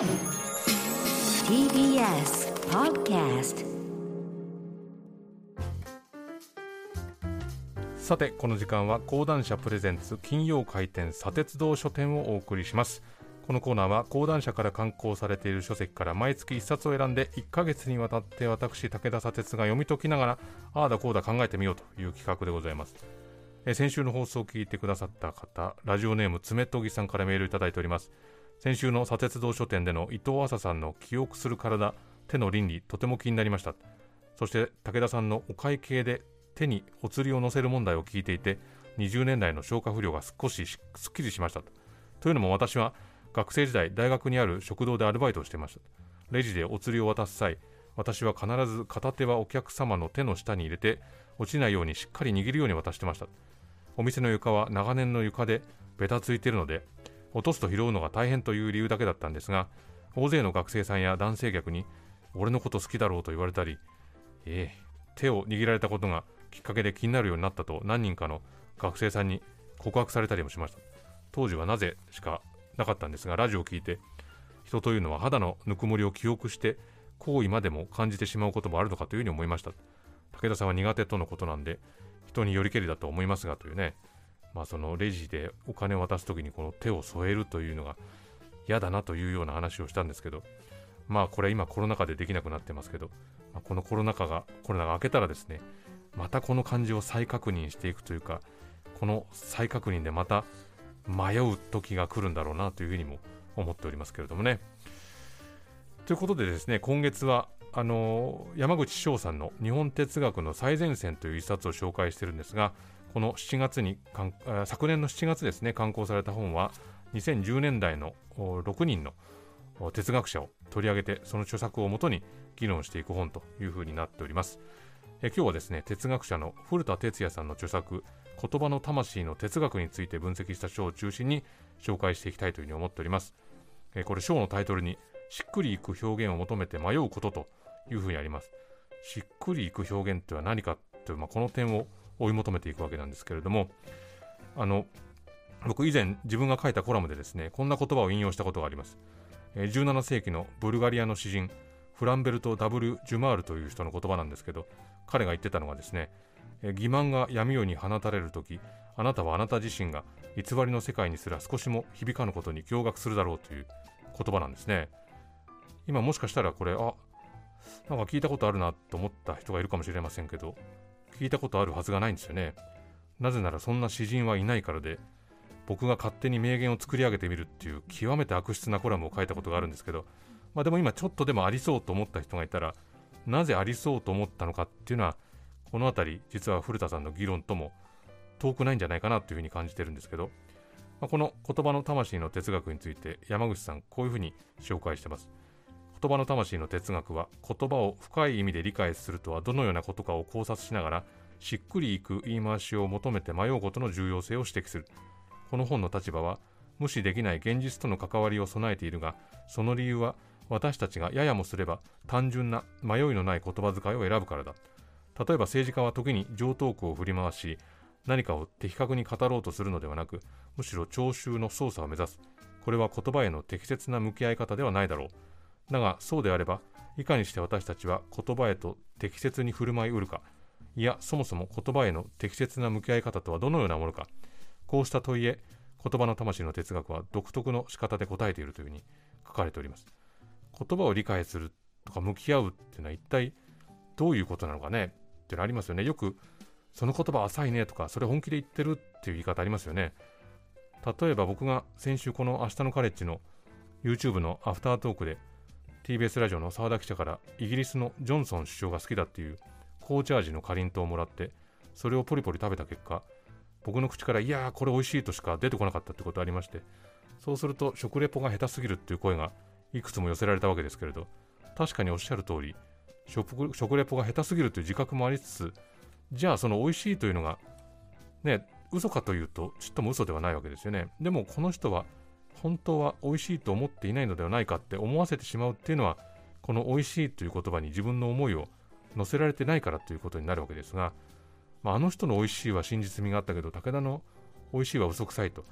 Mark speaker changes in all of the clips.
Speaker 1: TBS Podcast
Speaker 2: さてこの時間は講談社プレゼンツ金曜開店砂鉄道書店をお送りします。このコーナーは講談社から刊行されている書籍から毎月1冊を選んで1ヶ月にわたって私武田砂鉄が読み解きながらああだこうだ考えてみようという企画でございます。え先週の放送を聞いてくださった方ラジオネームつめとぎさんからメールいただいております。先週の砂鉄道書店での伊藤麻さんの記憶する体手の倫理とても気になりました。そして武田さんのお会計で手にお釣りを乗せる問題を聞いていて20年来の消化不良が少しすっきりしましたと。いうのも私は学生時代大学にある食堂でアルバイトをしていました。レジでお釣りを渡す際私は必ず片手はお客様の手の下に入れて落ちないようにしっかり握るように渡してました。お店の床は長年の床でべたついているので落とすと拾うのが大変という理由だけだったんですが大勢の学生さんや男性客に俺のこと好きだろうと言われたりええ手を握られたことがきっかけで気になるようになったと何人かの学生さんに告白されたりもしました。当時はなぜしかなかったんですがラジオを聞いて人というのは肌のぬくもりを記憶して行為までも感じてしまうこともあるのかというふうに思いました。武田さんは苦手とのことなんで人によりけりだと思いますがというねまあそのレジでお金を渡す時にこの手を添えるというのが嫌だなというような話をしたんですけどまあこれ今コロナ禍でできなくなってますけど、まあ、このコロナ禍がコロナが明けたらですねまたこの感じを再確認していくというかこの再確認でまた迷う時が来るんだろうなというふうにも思っておりますけれどもね。ということでですね今月はあの山口翔さんの「日本哲学の最前線」という一冊を紹介してるんですがこの7月に昨年の7月ですね刊行された本は2010年代の6人の哲学者を取り上げてその著作をもとに議論していく本というふうになっております。え今日はですね哲学者の古田哲也さんの著作言葉の魂の哲学について分析した書を中心に紹介していきたいというふうに思っております。えこれ章のタイトルにしっくりいく表現を求めて迷うことというふうにあります。しっくりいく表現とは何かという、まあ、この点を追い求めていくわけなんですけれどもあの僕以前自分が書いたコラムでですねこんな言葉を引用したことがあります。17世紀のブルガリアの詩人フランベルト・ W・ ジュマールという人の言葉なんですけど彼が言ってたのがですね欺瞞が闇夜に放たれる時あなたはあなた自身が偽りの世界にすら少しも響かぬことに驚愕するだろうという言葉なんですね。今もしかしたらこれあなんか聞いたことあるなと思った人がいるかもしれませんけど聞いたことあるはずがないんですよね。なぜならそんな詩人はいないからで僕が勝手に名言を作り上げてみるっていう極めて悪質なコラムを書いたことがあるんですけど、まあ、でも今ちょっとでもありそうと思った人がいたらなぜありそうと思ったのかっていうのはこの辺り実は古田さんの議論とも遠くないんじゃないかなというふうに感じてるんですけど、まあ、この言葉の魂の哲学について山口さんこういうふうに紹介してます。言葉の魂の哲学は言葉を深い意味で理解するとはどのようなことかを考察しながらしっくりいく言い回しを求めて迷うことの重要性を指摘する。この本の立場は無視できない現実との関わりを備えているがその理由は私たちがややもすれば単純な迷いのない言葉遣いを選ぶからだ。例えば政治家は時に常套句を振り回し何かを的確に語ろうとするのではなくむしろ聴衆の操作を目指す。これは言葉への適切な向き合い方ではないだろう。だがそうであればいかにして私たちは言葉へと適切に振る舞いうるかいやそもそも言葉への適切な向き合い方とはどのようなものかこうした問いへ言葉の魂の哲学は独特の仕方で答えているというふうに書かれております。言葉を理解するとか向き合うっていうのは一体どういうことなのかねっていうのありますよね。よくその言葉浅いねとかそれ本気で言ってるっていう言い方ありますよね。例えば僕が先週この明日のカレッジの YouTube のアフタートークで TBS ラジオの澤田記者からイギリスのジョンソン首相が好きだっていう紅茶味のかりんとうをもらってそれをポリポリ食べた結果僕の口からいやーこれ美味しいとしか出てこなかったってことありましてそうすると食レポが下手すぎるっていう声がいくつも寄せられたわけですけれど確かにおっしゃる通り食食レポが下手すぎるという自覚もありつつじゃあその美味しいというのがね嘘かというとちっとも嘘ではないわけですよね。でもこの人は本当は美味しいと思っていないのではないかって思わせてしまうっていうのはこの美味しいという言葉に自分の思いを乗せられてないからということになるわけですが、まあ、あの人の美味しいは真実味があったけど武田の美味しいは嘘くさいと。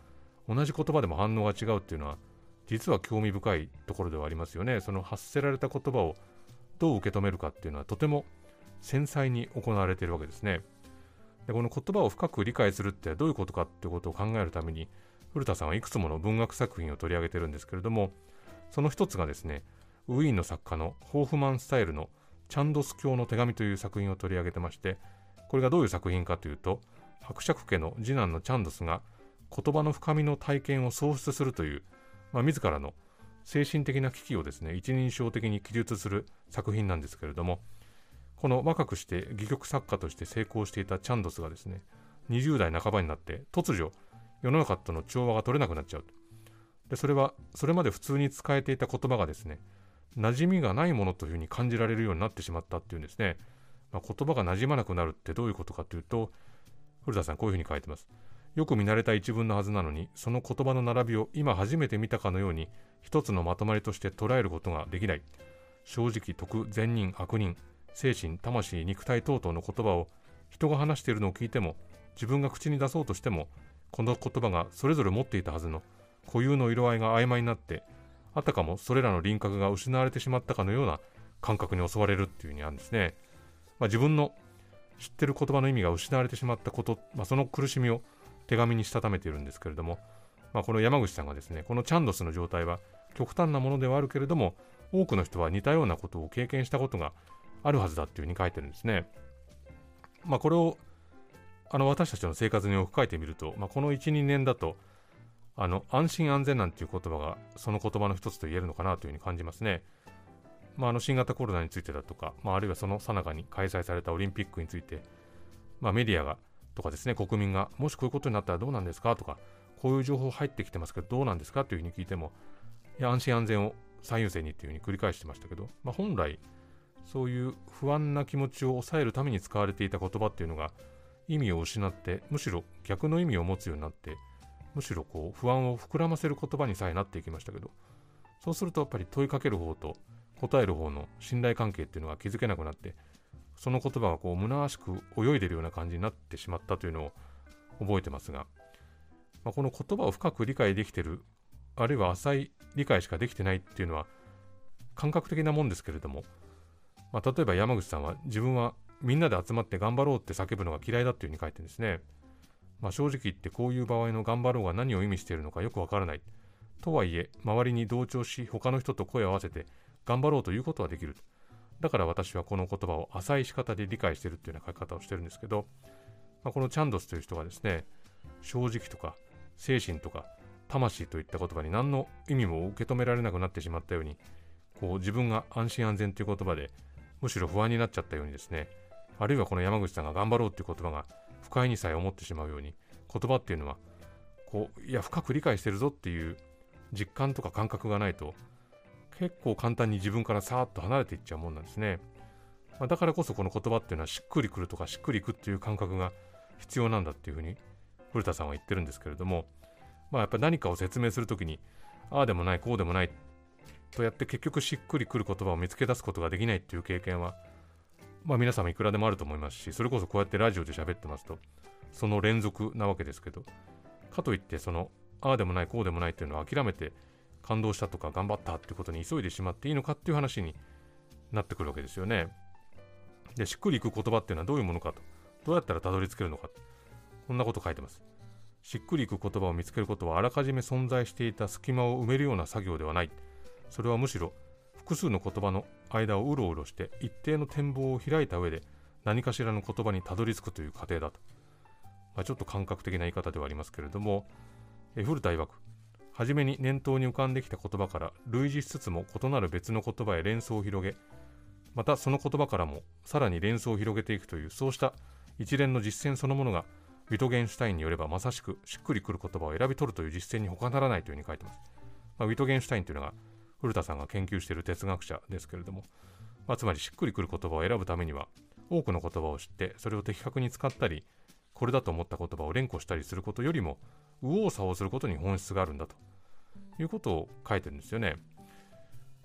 Speaker 2: 同じ言葉でも反応が違うっていうのは実は興味深いところではありますよね。その発せられた言葉をどう受け止めるかっていうのはとても繊細に行われているわけですね。でこの言葉を深く理解するってどういうことかっていうことを考えるために古田さんはいくつもの文学作品を取り上げてるんですけれどもその一つがですねウィーンの作家のホーフマンスタイルのチャンドス教の手紙という作品を取り上げてましてこれがどういう作品かというと伯爵家の次男のチャンドスが言葉の深みの体験を創出するという、まあ、自らの精神的な危機をですね一人称的に記述する作品なんですけれどもこの若くして戯曲作家として成功していたチャンドスがですね20代半ばになって突如世の中との調和が取れなくなっちゃう。でそれはそれまで普通に使えていた言葉がですね馴染みがないものというふうに感じられるようになってしまったっていうんですね、まあ、言葉が馴染まなくなるってどういうことかというと古田さんこういうふうに書いてます。よく見慣れた一文のはずなのにその言葉の並びを今初めて見たかのように一つのまとまりとして捉えることができない。正直徳善人悪人精神魂肉体等々の言葉を人が話しているのを聞いても自分が口に出そうとしてもこの言葉がそれぞれ持っていたはずの固有の色合いが曖昧になってあたかもそれらの輪郭が失われてしまったかのような感覚に襲われるっていうふうにあるんですね。まあ、自分の知ってる言葉の意味が失われてしまったこと、まあ、その苦しみを手紙にしたためているんですけれども、まあ、この山口さんがですねこのチャンドスの状態は極端なものではあるけれども多くの人は似たようなことを経験したことがあるはずだっていうふうに書いてるんですね。まあ、これをあの私たちの生活に置き換えてみると、まあ、この1、2年だとあの安心安全なんていう言葉がその言葉の一つと言えるのかなというふうに感じますね。まあ、あの新型コロナについてだとか、まあ、あるいはその最中に開催されたオリンピックについて、まあ、メディアがとかですね、国民がもしこういうことになったらどうなんですかとか、こういう情報入ってきてますけどどうなんですかというふうに聞いても、いや安心安全を最優先にというふうに繰り返してましたけど、まあ、本来、そういう不安な気持ちを抑えるために使われていた言葉っていうのが意味を失って、むしろ逆の意味を持つようになって、むしろこう不安を膨らませる言葉にさえなっていきましたけど、そうするとやっぱり問いかける方と答える方の信頼関係っていうのが築けなくなって、その言葉がこう虚しく泳いでるような感じになってしまったというのを覚えてますが、まあ、この言葉を深く理解できてる、あるいは浅い理解しかできてないっていうのは感覚的なもんですけれども、まあ、例えば山口さんは自分はみんなで集まって頑張ろうって叫ぶのが嫌いだっていうふうに書いてるんですね。まあ、正直言ってこういう場合の頑張ろうが何を意味しているのかよくわからない。とはいえ、周りに同調し、他の人と声を合わせて頑張ろうということはできる。だから私はこの言葉を浅い仕方で理解しているというような書き方をしてるんですけど、まあ、このチャンドスという人がですね、正直とか精神とか魂といった言葉に何の意味も受け止められなくなってしまったように、こう自分が安心安全という言葉でむしろ不安になっちゃったようにですね、あるいはこの山口さんが頑張ろうという言葉が不快にさえ思ってしまうように、言葉っていうのは、こう、いや、深く理解してるぞっていう実感とか感覚がないと、結構簡単に自分からさーっと離れていっちゃうもんなんですね。まあ、だからこそこの言葉っていうのはしっくりくるとかしっくりいくっていう感覚が必要なんだっていうふうに古田さんは言ってるんですけれども、まあ、やっぱり何かを説明するときに、ああでもない、こうでもないとやって結局しっくりくる言葉を見つけ出すことができないっていう経験は、まあ皆様いくらでもあると思いますし、それこそこうやってラジオで喋ってますと、その連続なわけですけど、かといってその、ああでもない、こうでもないっていうのを諦めて感動したとか頑張ったっていうことに急いでしまっていいのかっていう話になってくるわけですよね。で、しっくりいく言葉っていうのはどういうものかと、どうやったらたどり着けるのか、こんなこと書いてます。しっくりいく言葉を見つけることはあらかじめ存在していた隙間を埋めるような作業ではない。それはむしろ複数の言葉の間をうろうろして一定の展望を開いた上で何かしらの言葉にたどり着くという過程だと。まあ、ちょっと感覚的な言い方ではありますけれども、え古田曰く、初めに念頭に浮かんできた言葉から類似しつつも異なる別の言葉へ連想を広げまたその言葉からもさらに連想を広げていくというそうした一連の実践そのものがウィトゲンシュタインによればまさしくしっくりくる言葉を選び取るという実践に他ならないというふうに書いてます、まあ、ウィトゲンシュタインというのが古田さんが研究している哲学者ですけれども、まあ、つまりしっくりくる言葉を選ぶためには多くの言葉を知ってそれを的確に使ったりこれだと思った言葉を連呼したりすることよりも右往左往することに本質があるんだということを書いてるんですよね。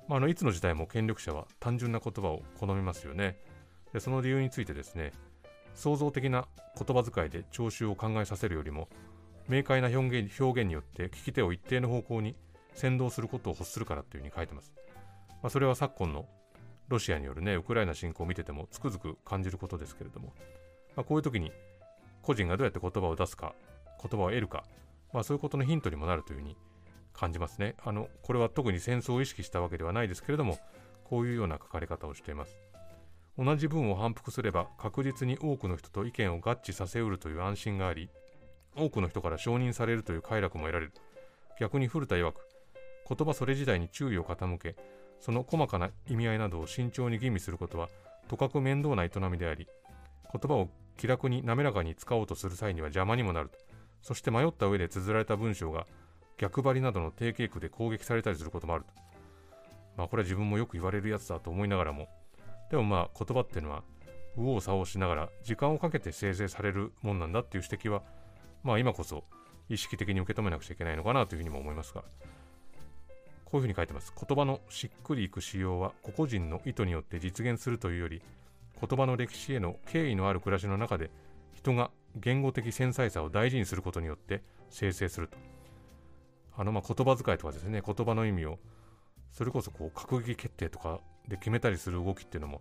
Speaker 2: まあ、あのいつの時代も権力者は単純な言葉を好みますよね。でその理由についてですね、創造的な言葉遣いで聴衆を考えさせるよりも、明快な表現表現によって聞き手を一定の方向に先導することを欲するからというふうに書いてます。まあ、それは昨今のロシアによるね、ウクライナ侵攻を見ててもつくづく感じることですけれども、まあ、こういう時に個人がどうやって言葉を出すか、言葉を得るか、まあ、そういうことのヒントにもなるというふうに感じますね。あの、これは特に戦争を意識したわけではないですけれども、こういうような書かれ方をしています。同じ文を反復すれば確実に多くの人と意見を合致させうるという安心があり、多くの人から承認されるという快楽も得られる。逆に古田曰く、言葉それ自体に注意を傾け、その細かな意味合いなどを慎重に吟味することは、とかく面倒な営みであり、言葉を気楽に滑らかに使おうとする際には邪魔にもなる。そして迷った上で綴られた文章が逆張りなどの定型句で攻撃されたりすることもあると。まあこれは自分もよく言われるやつだと思いながらも、でもまあ言葉っていうのは右往左往しながら時間をかけて生成されるもんなんだっていう指摘は、まあ今こそ意識的に受け止めなくちゃいけないのかなというふうにも思いますが、こういうふうに書いてます。言葉のしっくりいく仕様は個々人の意図によって実現するというより、言葉の歴史への敬意のある暮らしの中で人が言語的繊細さを大事にすることによって生成すると。あのま言葉遣いとかですね、言葉の意味をそれこそこう閣議決定とかで決めたりする動きっていうのも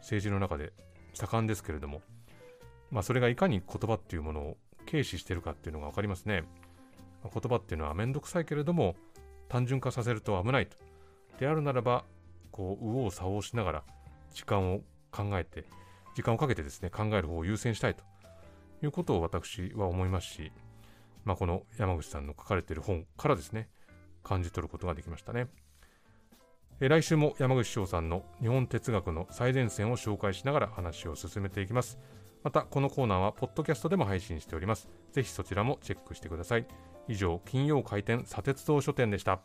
Speaker 2: 政治の中で盛んですけれども、まあ、それがいかに言葉っていうものを軽視してるかっていうのが分かりますね。まあ、言葉っていうのはめんどくさいけれども単純化させると危ないと。であるならばこう右往左往しながら時間を考えて時間をかけてですね考える方を優先したいということを私は思いますし、まあ、この山口さんの書かれている本からですね感じ取ることができましたね。え来週も山口翔さんの日本哲学の最前線を紹介しながら話を進めていきます。また、このコーナーはポッドキャストでも配信しております。ぜひそちらもチェックしてください。以上、金曜開店砂鉄道書店でした。